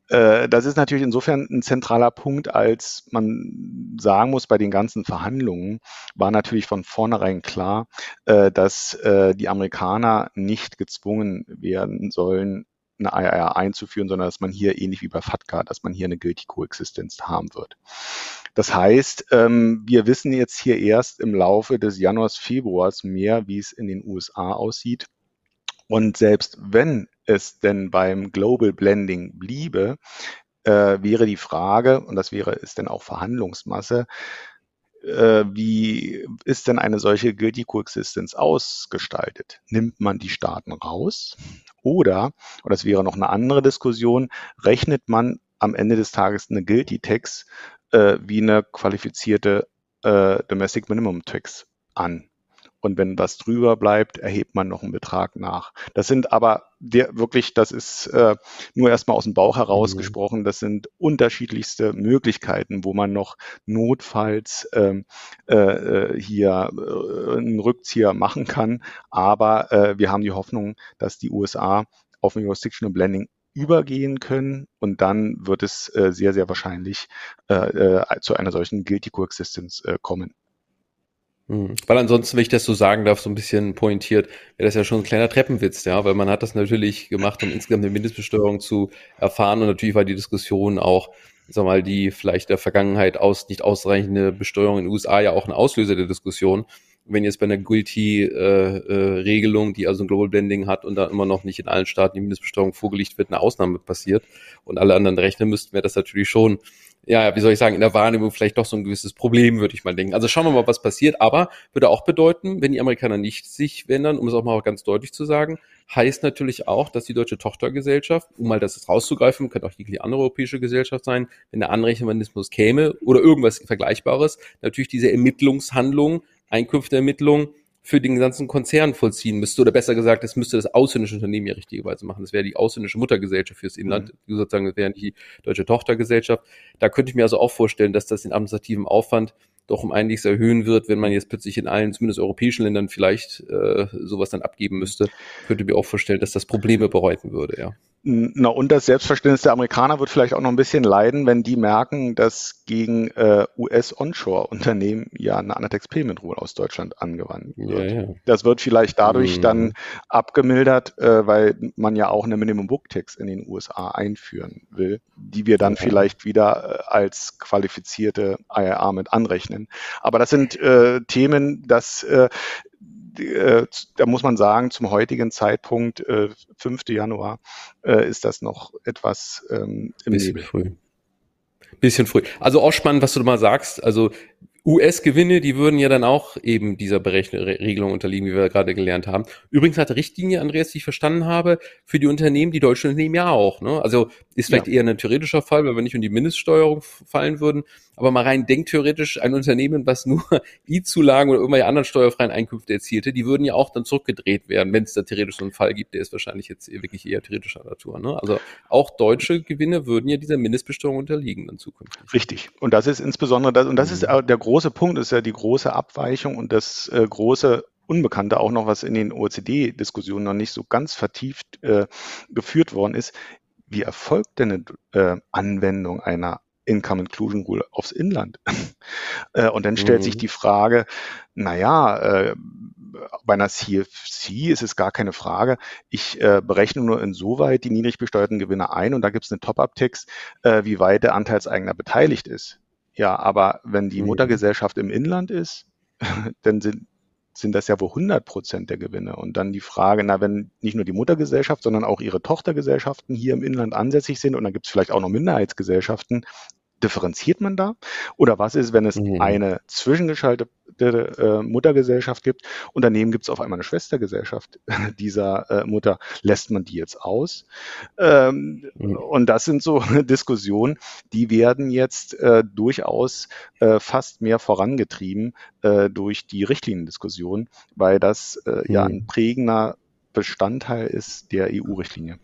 Äh, das ist natürlich insofern ein zentraler Punkt, als man sagen muss, bei den ganzen Verhandlungen war natürlich von vornherein klar, äh, dass äh, die Amerikaner nicht gezwungen werden sollen, eine IIR einzuführen, sondern dass man hier ähnlich wie bei FATCA, dass man hier eine Guilty Coexistenz haben wird. Das heißt, ähm, wir wissen jetzt hier erst im Laufe des Januars, Februars mehr, wie es in den USA aussieht. Und selbst wenn es denn beim Global Blending bliebe, äh, wäre die Frage, und das wäre, ist denn auch Verhandlungsmasse, wie ist denn eine solche Guilty Coexistence ausgestaltet? Nimmt man die Staaten raus? Oder, und das wäre noch eine andere Diskussion, rechnet man am Ende des Tages eine Guilty Tax äh, wie eine qualifizierte äh, Domestic Minimum Tax an? Und wenn was drüber bleibt, erhebt man noch einen Betrag nach. Das sind aber der, wirklich, das ist äh, nur erstmal aus dem Bauch heraus mhm. das sind unterschiedlichste Möglichkeiten, wo man noch notfalls ähm, äh, äh, hier äh, einen Rückzieher machen kann. Aber äh, wir haben die Hoffnung, dass die USA auf ein Jurisdictional Blending übergehen können und dann wird es äh, sehr, sehr wahrscheinlich äh, äh, zu einer solchen Guilty Coexistence äh, kommen. Hm. Weil ansonsten, wenn ich das so sagen darf, so ein bisschen pointiert, wäre das ja schon ein kleiner Treppenwitz, ja, weil man hat das natürlich gemacht, um insgesamt eine Mindestbesteuerung zu erfahren und natürlich war die Diskussion auch, sag mal, die vielleicht der Vergangenheit aus nicht ausreichende Besteuerung in den USA ja auch ein Auslöser der Diskussion. Wenn jetzt bei einer Guilty-Regelung, äh, äh, die also ein Global Blending hat und da immer noch nicht in allen Staaten die Mindestbesteuerung vorgelegt wird, eine Ausnahme passiert und alle anderen rechnen müssten, wäre das natürlich schon ja, wie soll ich sagen, in der Wahrnehmung vielleicht doch so ein gewisses Problem, würde ich mal denken. Also schauen wir mal, was passiert. Aber würde auch bedeuten, wenn die Amerikaner nicht sich ändern, um es auch mal ganz deutlich zu sagen, heißt natürlich auch, dass die deutsche Tochtergesellschaft, um mal das rauszugreifen, könnte auch jegliche andere europäische Gesellschaft sein, wenn der Anrechenmechanismus käme oder irgendwas Vergleichbares, natürlich diese Ermittlungshandlung, Einkünfteermittlung für den ganzen Konzern vollziehen müsste. Oder besser gesagt, es müsste das ausländische Unternehmen ja richtigerweise machen. Das wäre die ausländische Muttergesellschaft fürs Inland, mhm. sozusagen, das wäre die deutsche Tochtergesellschaft. Da könnte ich mir also auch vorstellen, dass das den administrativen Aufwand doch um einiges erhöhen wird, wenn man jetzt plötzlich in allen, zumindest europäischen Ländern vielleicht äh, sowas dann abgeben müsste. Könnte mir auch vorstellen, dass das Probleme bereiten würde, ja. Na, und das Selbstverständnis der Amerikaner wird vielleicht auch noch ein bisschen leiden, wenn die merken, dass gegen äh, US-Onshore-Unternehmen ja eine Anatex Payment Rule aus Deutschland angewandt wird. Ja, ja. Das wird vielleicht dadurch mhm. dann abgemildert, äh, weil man ja auch eine Minimum Book Tax in den USA einführen will, die wir dann ja. vielleicht wieder äh, als qualifizierte IRA mit anrechnen. Aber das sind äh, Themen, das äh, äh, da muss man sagen, zum heutigen Zeitpunkt, äh, 5. Januar, äh, ist das noch etwas ähm, im Bisschen Nebel. früh. Bisschen früh. Also auch spannend, was du mal sagst. Also US-Gewinne, die würden ja dann auch eben dieser Berechnung unterliegen, wie wir gerade gelernt haben. Übrigens hat Richtlinie, Andreas, die ich verstanden habe, für die Unternehmen, die deutschen Unternehmen ja auch. Ne? Also ist vielleicht ja. eher ein theoretischer Fall, weil wir nicht um die Mindeststeuerung fallen würden. Aber mal rein denktheoretisch, ein Unternehmen, was nur (laughs) I-Zulagen oder irgendwelche anderen steuerfreien Einkünfte erzielte, die würden ja auch dann zurückgedreht werden, wenn es da theoretisch so einen Fall gibt, der ist wahrscheinlich jetzt wirklich eher theoretischer Natur. Ne? Also auch deutsche Gewinne würden ja dieser Mindestbesteuerung unterliegen dann zukünftig. Richtig. Und das ist insbesondere das, und das mhm. ist der große große Punkt ist ja die große Abweichung und das äh, große Unbekannte auch noch, was in den OECD-Diskussionen noch nicht so ganz vertieft äh, geführt worden ist. Wie erfolgt denn eine äh, Anwendung einer Income Inclusion Rule aufs Inland? (laughs) äh, und dann stellt mhm. sich die Frage, naja, äh, bei einer CFC ist es gar keine Frage. Ich äh, berechne nur insoweit die niedrig besteuerten Gewinne ein und da gibt es eine Top-Up-Text, äh, wie weit der Anteilseigner beteiligt ist. Ja, aber wenn die. Muttergesellschaft im Inland ist, (laughs) dann sind, sind das ja wohl 100 Prozent der Gewinne. Und dann die Frage, na, wenn nicht nur die Muttergesellschaft, sondern auch ihre Tochtergesellschaften hier im Inland ansässig sind und dann gibt es vielleicht auch noch Minderheitsgesellschaften, differenziert man da? Oder was ist, wenn es mhm. eine zwischengeschaltete äh, Muttergesellschaft gibt und daneben gibt es auf einmal eine Schwestergesellschaft (laughs) dieser äh, Mutter? Lässt man die jetzt aus? Ähm, mhm. Und das sind so (laughs) Diskussionen, die werden jetzt äh, durchaus äh, fast mehr vorangetrieben äh, durch die Richtliniendiskussion, weil das äh, mhm. ja ein prägender Bestandteil ist der EU-Richtlinie.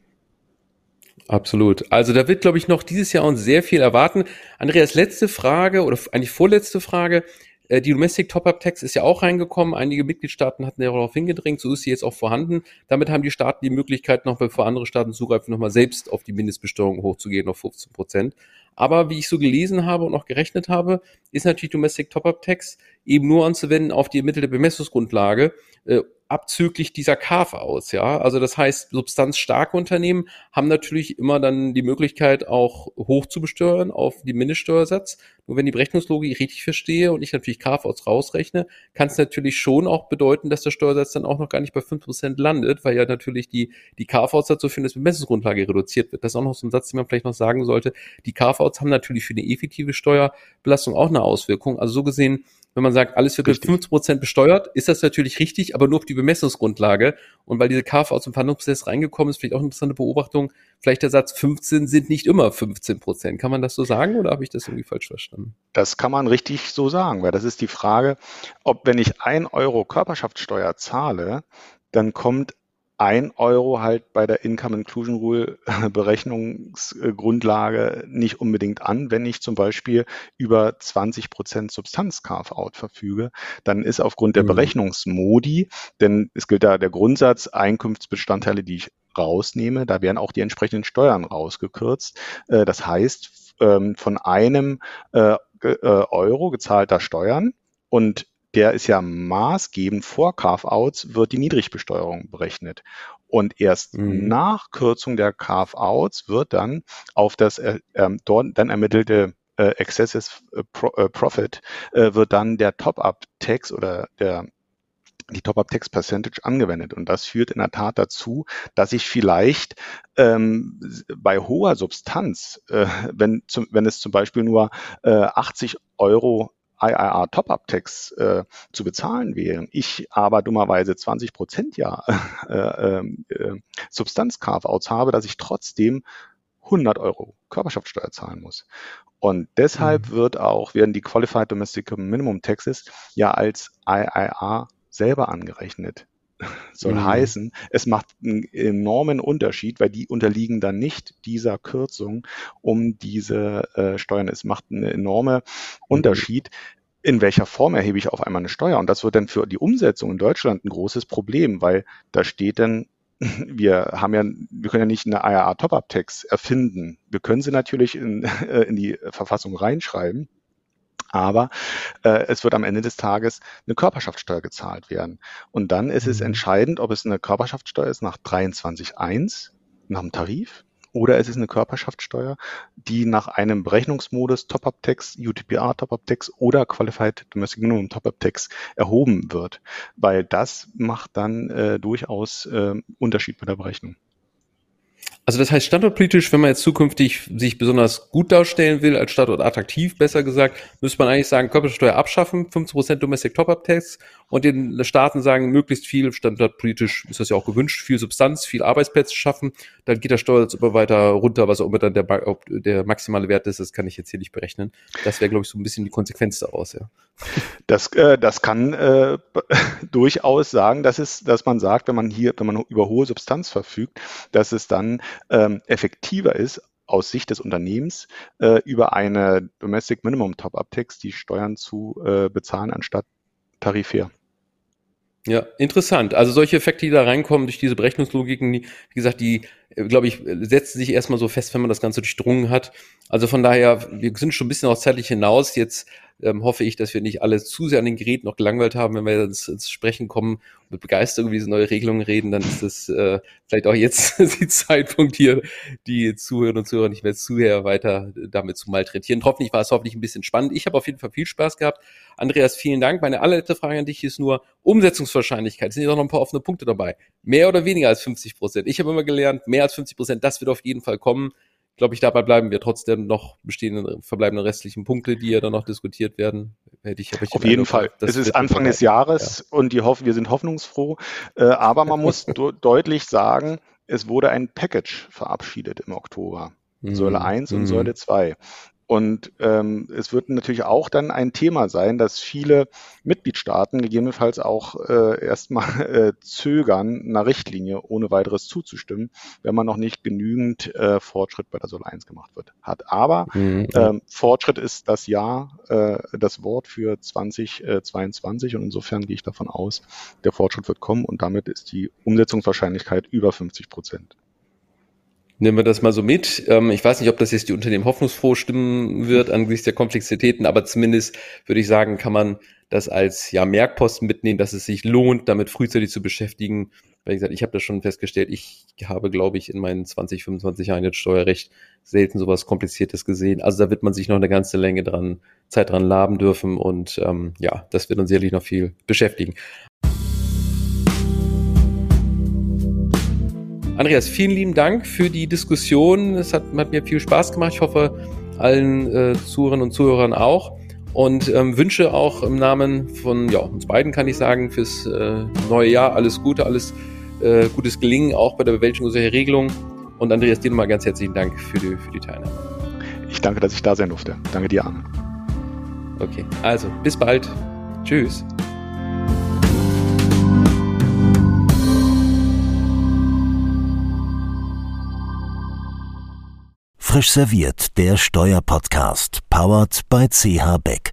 Absolut. Also da wird, glaube ich, noch dieses Jahr uns sehr viel erwarten. Andreas, letzte Frage oder eigentlich vorletzte Frage. Äh, die Domestic Top-Up Tax ist ja auch reingekommen. Einige Mitgliedstaaten hatten ja darauf hingedrängt. So ist sie jetzt auch vorhanden. Damit haben die Staaten die Möglichkeit, noch bevor andere Staaten zugreifen, nochmal selbst auf die Mindestbesteuerung hochzugehen auf 15 Prozent. Aber wie ich so gelesen habe und auch gerechnet habe, ist natürlich Domestic Top-Up Tax eben nur anzuwenden auf die ermittelte Bemessungsgrundlage äh, abzüglich dieser KV-Aus, ja. Also das heißt, substanzstarke Unternehmen haben natürlich immer dann die Möglichkeit, auch hoch zu besteuern auf die Mindeststeuersatz. Nur wenn die Berechnungslogik richtig verstehe und ich natürlich KV-Aus rausrechne, kann es natürlich schon auch bedeuten, dass der Steuersatz dann auch noch gar nicht bei fünf Prozent landet, weil ja natürlich die, die KV-Aus dazu führen, dass Bemessungsgrundlage reduziert wird. Das ist auch noch so ein Satz, den man vielleicht noch sagen sollte. Die KV-Outs haben natürlich für eine effektive Steuerbelastung auch eine Auswirkung. Also so gesehen, wenn man sagt, alles wird mit 15 Prozent besteuert, ist das natürlich richtig, aber nur auf die Bemessungsgrundlage. Und weil diese KV aus dem Verhandlungsprozess reingekommen ist, vielleicht auch eine interessante Beobachtung, vielleicht der Satz 15 sind nicht immer 15 Prozent. Kann man das so sagen oder habe ich das irgendwie falsch verstanden? Das kann man richtig so sagen, weil das ist die Frage, ob wenn ich ein Euro Körperschaftssteuer zahle, dann kommt ein Euro halt bei der Income Inclusion Rule (laughs) Berechnungsgrundlage nicht unbedingt an. Wenn ich zum Beispiel über 20 Prozent Substanz Carve-out verfüge, dann ist aufgrund der mhm. Berechnungsmodi, denn es gilt da der Grundsatz, Einkünftsbestandteile, die ich rausnehme, da werden auch die entsprechenden Steuern rausgekürzt. Äh, das heißt, ähm, von einem äh, äh, Euro gezahlter Steuern und der ist ja maßgebend vor Carve-outs, wird die Niedrigbesteuerung berechnet. Und erst mhm. nach Kürzung der Carve-outs wird dann auf das äh, ähm, dort dann ermittelte äh, Excessive äh, Pro, äh, Profit äh, wird dann der Top-Up-Tax oder der die Top-Up-Tax Percentage angewendet. Und das führt in der Tat dazu, dass ich vielleicht ähm, bei hoher Substanz, äh, wenn, zum, wenn es zum Beispiel nur äh, 80 Euro IIR Top-Up-Tax äh, zu bezahlen wären, ich aber dummerweise 20 Prozent ja (laughs) äh, ähm, äh, Substanz-Carve-Outs habe, dass ich trotzdem 100 Euro Körperschaftssteuer zahlen muss. Und deshalb mhm. wird auch, werden die Qualified Domestic Minimum Taxes ja als IIR selber angerechnet. (laughs) Soll mhm. heißen, es macht einen enormen Unterschied, weil die unterliegen dann nicht dieser Kürzung um diese äh, Steuern. Es macht einen enormen Unterschied, in welcher Form erhebe ich auf einmal eine Steuer. Und das wird dann für die Umsetzung in Deutschland ein großes Problem, weil da steht dann (laughs) wir haben ja, wir können ja nicht eine IAA Top-Up-Tax erfinden. Wir können sie natürlich in, (laughs) in die Verfassung reinschreiben. Aber äh, es wird am Ende des Tages eine Körperschaftssteuer gezahlt werden. Und dann ist es mhm. entscheidend, ob es eine Körperschaftssteuer ist nach 23.1, nach dem Tarif, oder es ist eine Körperschaftssteuer, die nach einem Berechnungsmodus Top-Up-Tax, UTPR Top-Up-Tax oder Qualified Domestic Minimum Top-Up-Tax erhoben wird. Weil das macht dann äh, durchaus äh, Unterschied bei der Berechnung. Also das heißt standortpolitisch, wenn man jetzt zukünftig sich besonders gut darstellen will, als Standort attraktiv, besser gesagt, müsste man eigentlich sagen, Körpersteuer abschaffen, 15% Domestic Top-Up-Tax und den Staaten sagen, möglichst viel, standortpolitisch ist das ja auch gewünscht, viel Substanz, viel Arbeitsplätze schaffen, dann geht der Steuersatz immer weiter runter, was auch immer dann der, der maximale Wert ist, das kann ich jetzt hier nicht berechnen. Das wäre, glaube ich, so ein bisschen die Konsequenz daraus, ja. Das, äh, das kann äh, (laughs) durchaus sagen, dass, es, dass man sagt, wenn man hier, wenn man über hohe Substanz verfügt, dass es dann ähm, effektiver ist, aus Sicht des Unternehmens äh, über eine Domestic Minimum Top-Up Tax die Steuern zu äh, bezahlen anstatt tarifär. Ja, interessant. Also solche Effekte, die da reinkommen durch diese Berechnungslogiken, die, wie gesagt, die, äh, glaube ich, setzen sich erstmal so fest, wenn man das Ganze durchdrungen hat. Also von daher, wir sind schon ein bisschen auch zeitlich hinaus. Jetzt ähm, hoffe ich, dass wir nicht alle zu sehr an den Geräten noch gelangweilt haben. Wenn wir ins, ins Sprechen kommen, mit Begeisterung über diese neue Regelung reden, dann ist das äh, vielleicht auch jetzt (laughs) die Zeitpunkt hier, die Zuhörer und Zuhörer nicht mehr zu sehr weiter damit zu malträtieren. Hoffentlich war es hoffentlich ein bisschen spannend. Ich habe auf jeden Fall viel Spaß gehabt. Andreas, vielen Dank. Meine allerletzte Frage an dich ist nur Umsetzungswahrscheinlichkeit. Es sind ja noch ein paar offene Punkte dabei. Mehr oder weniger als 50 Prozent? Ich habe immer gelernt, mehr als 50 Prozent, das wird auf jeden Fall kommen glaube ich, dabei bleiben wir trotzdem noch bestehenden, verbleibenden restlichen Punkte, die ja dann noch diskutiert werden. Hätte ich, ich Auf jeden Fall. Es ist Anfang des Jahres ja. und die hoffen, wir sind hoffnungsfroh. Äh, aber man muss (laughs) deutlich sagen, es wurde ein Package verabschiedet im Oktober. Säule 1 mhm. und Säule 2. Und ähm, es wird natürlich auch dann ein Thema sein, dass viele Mitgliedstaaten gegebenenfalls auch äh, erstmal (laughs) äh, zögern, einer Richtlinie ohne weiteres zuzustimmen, wenn man noch nicht genügend äh, Fortschritt bei der Sol 1 gemacht wird, hat. Aber mhm. ähm, Fortschritt ist das Jahr, äh, das Wort für 2022 und insofern gehe ich davon aus, der Fortschritt wird kommen und damit ist die Umsetzungswahrscheinlichkeit über 50 Prozent. Nehmen wir das mal so mit. Ähm, ich weiß nicht, ob das jetzt die Unternehmen hoffnungsfroh stimmen wird angesichts der Komplexitäten, aber zumindest würde ich sagen, kann man das als ja Merkposten mitnehmen, dass es sich lohnt, damit frühzeitig zu beschäftigen. Wie gesagt, ich habe das schon festgestellt, ich habe, glaube ich, in meinen 20, 25 Jahren jetzt Steuerrecht selten sowas Kompliziertes gesehen. Also da wird man sich noch eine ganze Länge dran, Zeit dran laben dürfen und ähm, ja, das wird uns sicherlich noch viel beschäftigen. Andreas, vielen lieben Dank für die Diskussion. Es hat, hat mir viel Spaß gemacht. Ich hoffe, allen äh, Zuhörerinnen und Zuhörern auch. Und ähm, wünsche auch im Namen von ja, uns beiden, kann ich sagen, fürs äh, neue Jahr alles Gute, alles äh, gutes Gelingen, auch bei der Bewältigung solcher Regelungen. Und Andreas, dir nochmal ganz herzlichen Dank für die, für die Teilnahme. Ich danke, dass ich da sein durfte. Danke dir, Arne. Okay, also bis bald. Tschüss. Frisch serviert, der Steuerpodcast, powered by CH Beck.